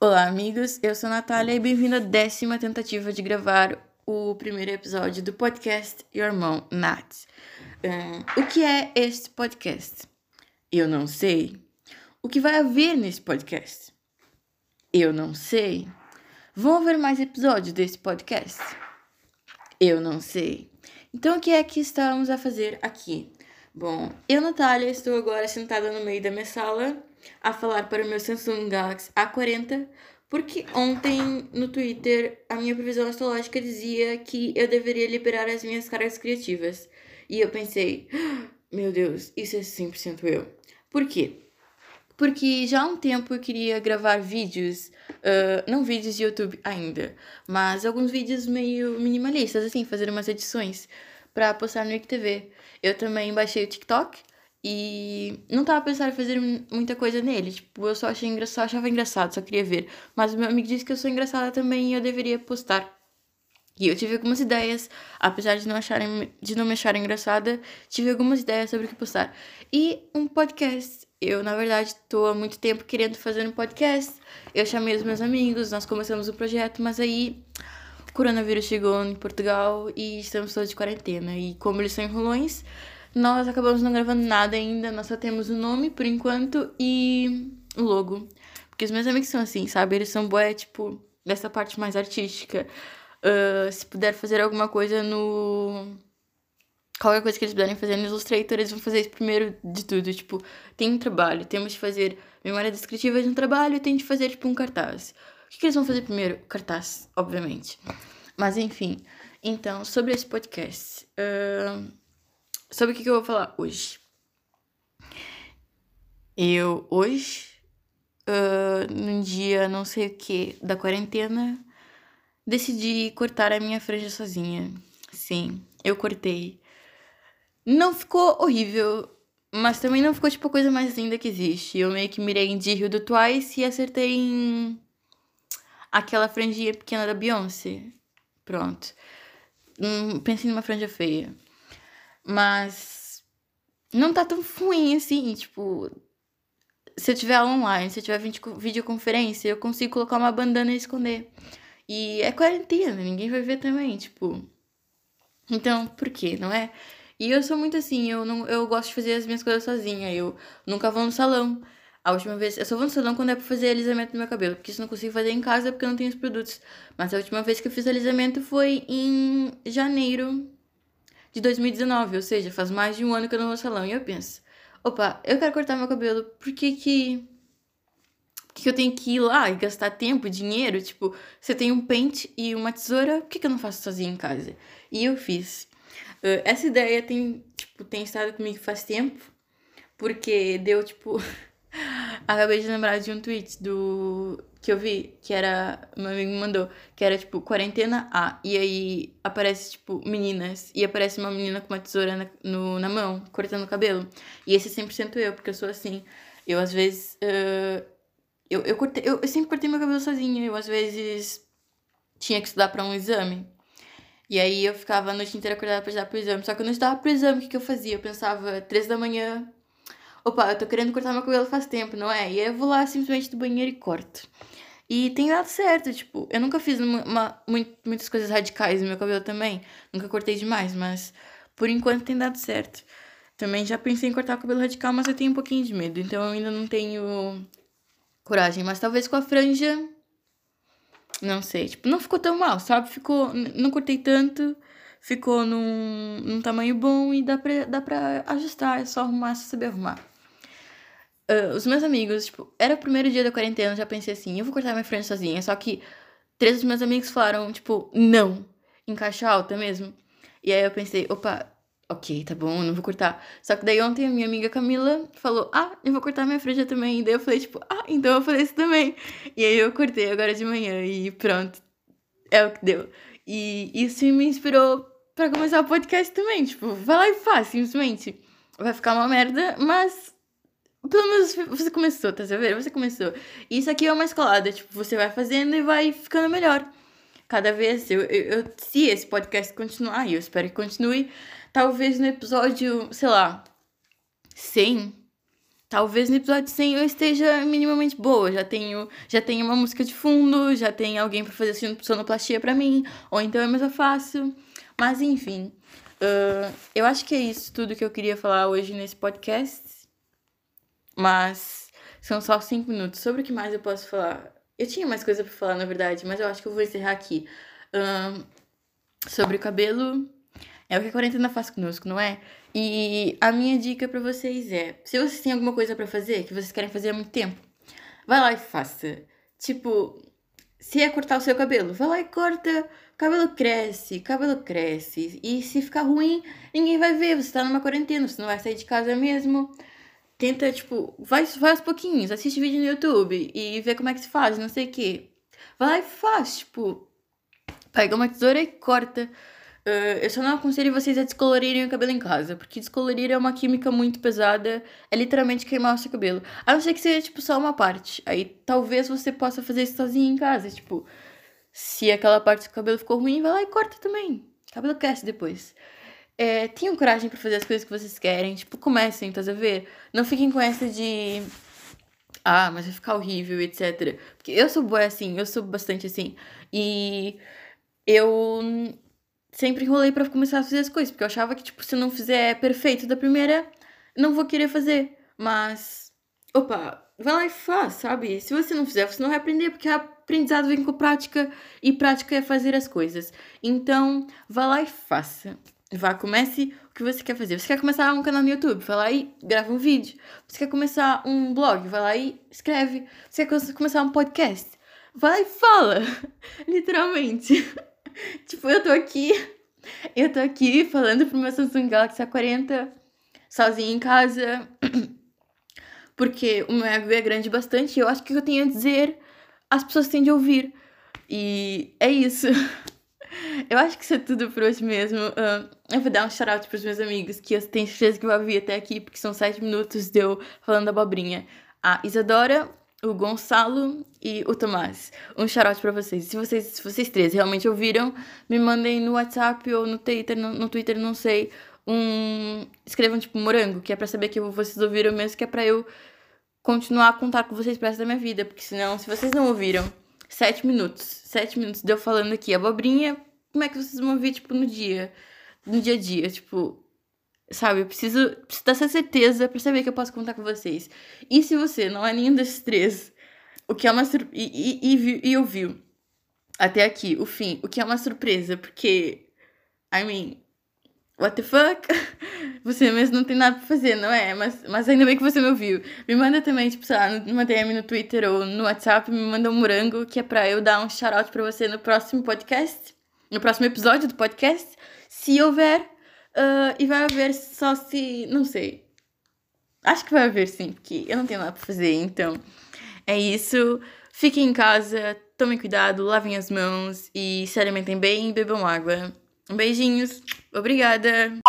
Olá, amigos. Eu sou a Natália e bem-vindo à décima tentativa de gravar o primeiro episódio do podcast Your Mom Nat. Um, o que é este podcast? Eu não sei. O que vai haver nesse podcast? Eu não sei. Vão haver mais episódios desse podcast? Eu não sei. Então, o que é que estamos a fazer aqui? Bom, eu, Natália, estou agora sentada no meio da minha sala a falar para o meu Samsung Galaxy A40, porque ontem no Twitter a minha previsão astrológica dizia que eu deveria liberar as minhas caras criativas. E eu pensei, ah, meu Deus, isso é 100% eu. Por quê? Porque já há um tempo eu queria gravar vídeos, uh, não vídeos de YouTube ainda, mas alguns vídeos meio minimalistas, assim, fazer umas edições para postar no IGTV. Eu também baixei o TikTok e não tava pensando em fazer muita coisa nele. Tipo, eu só achei engraçado, achava engraçado, só queria ver. Mas o meu amigo disse que eu sou engraçada também e eu deveria postar. E eu tive algumas ideias, apesar de não, acharem, de não me achar engraçada, tive algumas ideias sobre o que postar. E um podcast. Eu, na verdade, tô há muito tempo querendo fazer um podcast. Eu chamei os meus amigos, nós começamos o projeto, mas aí o coronavírus chegou em Portugal e estamos todos de quarentena. E como eles são enrolões, nós acabamos não gravando nada ainda, nós só temos o nome por enquanto e o logo. Porque os meus amigos são assim, sabe? Eles são boé, tipo, dessa parte mais artística. Uh, se puder fazer alguma coisa no. Qualquer coisa que eles puderem fazer no Illustrator, eles vão fazer isso primeiro de tudo. Tipo, tem um trabalho, temos de fazer memória descritiva de um trabalho tem de fazer, tipo, um cartaz. O que, que eles vão fazer primeiro? Cartaz, obviamente. Mas enfim. Então, sobre esse podcast. Uh, Sobre o que, que eu vou falar hoje? Eu, hoje, uh, num dia não sei o que da quarentena, decidi cortar a minha franja sozinha. Sim, eu cortei. Não ficou horrível, mas também não ficou tipo a coisa mais linda que existe. Eu meio que mirei em Dio do Twice e acertei em aquela franjinha pequena da Beyoncé. Pronto. Hum, pensei numa franja feia. Mas não tá tão ruim assim, tipo, se eu tiver online, se eu tiver videoconferência, eu consigo colocar uma bandana e esconder. E é quarentena, ninguém vai ver também, tipo. Então, por quê, não é? E eu sou muito assim, eu não eu gosto de fazer as minhas coisas sozinha, eu nunca vou no salão. A última vez, eu só vou no salão quando é pra fazer alisamento do meu cabelo, porque isso eu não consigo fazer em casa porque eu não tenho os produtos. Mas a última vez que eu fiz alisamento foi em janeiro de 2019, ou seja, faz mais de um ano que eu não vou ao salão. E eu penso, opa, eu quero cortar meu cabelo, por que que, por que eu tenho que ir lá e gastar tempo, dinheiro? Tipo, você tem um pente e uma tesoura, por que, que eu não faço sozinha em casa? E eu fiz. Uh, essa ideia tem, tipo, tem estado comigo faz tempo, porque deu, tipo... Acabei de lembrar de um tweet do que eu vi, que era. Meu amigo me mandou, que era tipo quarentena A. E aí aparece, tipo, meninas. E aparece uma menina com uma tesoura na, no, na mão, cortando o cabelo. E esse é 100% eu, porque eu sou assim. Eu às vezes. Uh, eu, eu, cortei, eu, eu sempre cortei meu cabelo sozinha. Eu às vezes tinha que estudar para um exame. E aí eu ficava a noite inteira acordada pra estudar pro exame. Só que eu não estudava pro exame, o que, que eu fazia? Eu pensava, três da manhã, opa, eu tô querendo cortar meu cabelo faz tempo, não é? E aí eu vou lá simplesmente do banheiro e corto. E tem dado certo, tipo, eu nunca fiz uma, uma, muitas coisas radicais no meu cabelo também. Nunca cortei demais, mas por enquanto tem dado certo. Também já pensei em cortar o cabelo radical, mas eu tenho um pouquinho de medo, então eu ainda não tenho coragem. Mas talvez com a franja. Não sei, tipo, não ficou tão mal, sabe? Ficou. Não cortei tanto, ficou num, num tamanho bom e dá pra, dá pra ajustar, é só arrumar, se saber arrumar. Uh, os meus amigos, tipo, era o primeiro dia da quarentena, eu já pensei assim, eu vou cortar minha frente sozinha. Só que três dos meus amigos falaram, tipo, não, em caixa alta mesmo. E aí eu pensei, opa, ok, tá bom, não vou cortar. Só que daí ontem a minha amiga Camila falou, ah, eu vou cortar minha franja também. E daí eu falei, tipo, ah, então eu fazer isso também. E aí eu cortei agora de manhã e pronto, é o que deu. E isso me inspirou para começar o podcast também. Tipo, vai lá e faz, simplesmente. Vai ficar uma merda, mas pelo menos você começou, tá vendo? Você começou. Isso aqui é uma escalada, tipo, você vai fazendo e vai ficando melhor. Cada vez, eu, eu, eu se esse podcast continuar, e eu espero que continue, talvez no episódio, sei lá, 100, talvez no episódio 100 eu esteja minimamente boa. Já tenho, já tenho uma música de fundo, já tem alguém para fazer sonoplastia para mim, ou então eu mesma faço. Mas enfim, uh, eu acho que é isso tudo que eu queria falar hoje nesse podcast. Mas são só cinco minutos. Sobre o que mais eu posso falar? Eu tinha mais coisa para falar, na verdade, mas eu acho que eu vou encerrar aqui. Uh, sobre o cabelo, é o que a quarentena faz conosco, não é? E a minha dica para vocês é: se vocês têm alguma coisa para fazer que vocês querem fazer há muito tempo, vai lá e faça. Tipo, se é cortar o seu cabelo, vai lá e corta. Cabelo cresce, cabelo cresce. E se ficar ruim, ninguém vai ver. Você tá numa quarentena, você não vai sair de casa mesmo. Tenta, tipo, vai, vai aos pouquinhos, assiste vídeo no YouTube e vê como é que se faz, não sei o quê. Vai lá e faz, tipo, pega uma tesoura e corta. Uh, eu só não aconselho vocês a descolorirem o cabelo em casa, porque descolorir é uma química muito pesada, é literalmente queimar o seu cabelo. A não ser que seja, tipo, só uma parte. Aí talvez você possa fazer isso sozinho em casa. Tipo, se aquela parte do cabelo ficou ruim, vai lá e corta também. O cabelo cresce depois. É, tenham coragem para fazer as coisas que vocês querem. Tipo, comecem, tá a ver? Não fiquem com essa de. Ah, mas vai ficar horrível, etc. Porque eu sou boa assim, eu sou bastante assim. E eu sempre enrolei para começar a fazer as coisas, porque eu achava que, tipo, se não fizer perfeito da primeira, não vou querer fazer. Mas, opa, vai lá e faz, sabe? Se você não fizer, você não vai aprender, porque aprendizado vem com prática e prática é fazer as coisas. Então, vá lá e faça. Vá, comece o que você quer fazer. Você quer começar um canal no YouTube? Vai lá e grava um vídeo. Você quer começar um blog? Vai lá e escreve. Você quer começar um podcast? Vai lá e fala. Literalmente. tipo, eu tô aqui. Eu tô aqui falando pro meu Samsung Galaxy A40 sozinha em casa. Porque o meu ego é grande bastante e eu acho que o que eu tenho a dizer as pessoas têm de ouvir. E é isso. Eu acho que isso é tudo por hoje mesmo. Uh, eu vou dar um shout-out pros meus amigos, que eu tenho certeza que vão ouvir até aqui, porque são sete minutos de eu falando abobrinha. A Isadora, o Gonçalo e o Tomás. Um shout para vocês. Se vocês, se vocês três realmente ouviram, me mandem no WhatsApp ou no Twitter, no, no Twitter, não sei, um escrevam tipo morango, que é para saber que vocês ouviram mesmo, que é para eu continuar a contar com vocês pro resto da minha vida, porque senão, se vocês não ouviram, sete minutos, sete minutos de eu falando aqui abobrinha, como é que vocês vão ouvir, tipo, no dia, no dia a dia, tipo, Sabe, eu preciso, preciso dessa certeza pra saber que eu posso contar com vocês. E se você não é nenhum desses três, o que é uma surpresa. E, e, e, e ouviu até aqui, o fim, o que é uma surpresa, porque. I mean, what the fuck? Você mesmo não tem nada pra fazer, não é? Mas, mas ainda bem que você me ouviu. Me manda também, tipo, sei lá, numa DM no Twitter ou no WhatsApp, me manda um morango que é pra eu dar um shout-out pra você no próximo podcast, no próximo episódio do podcast, se houver. Uh, e vai haver só se. Não sei. Acho que vai haver sim, porque eu não tenho nada pra fazer, então. É isso. Fiquem em casa, tomem cuidado, lavem as mãos e se alimentem bem e bebam água. Beijinhos. Obrigada.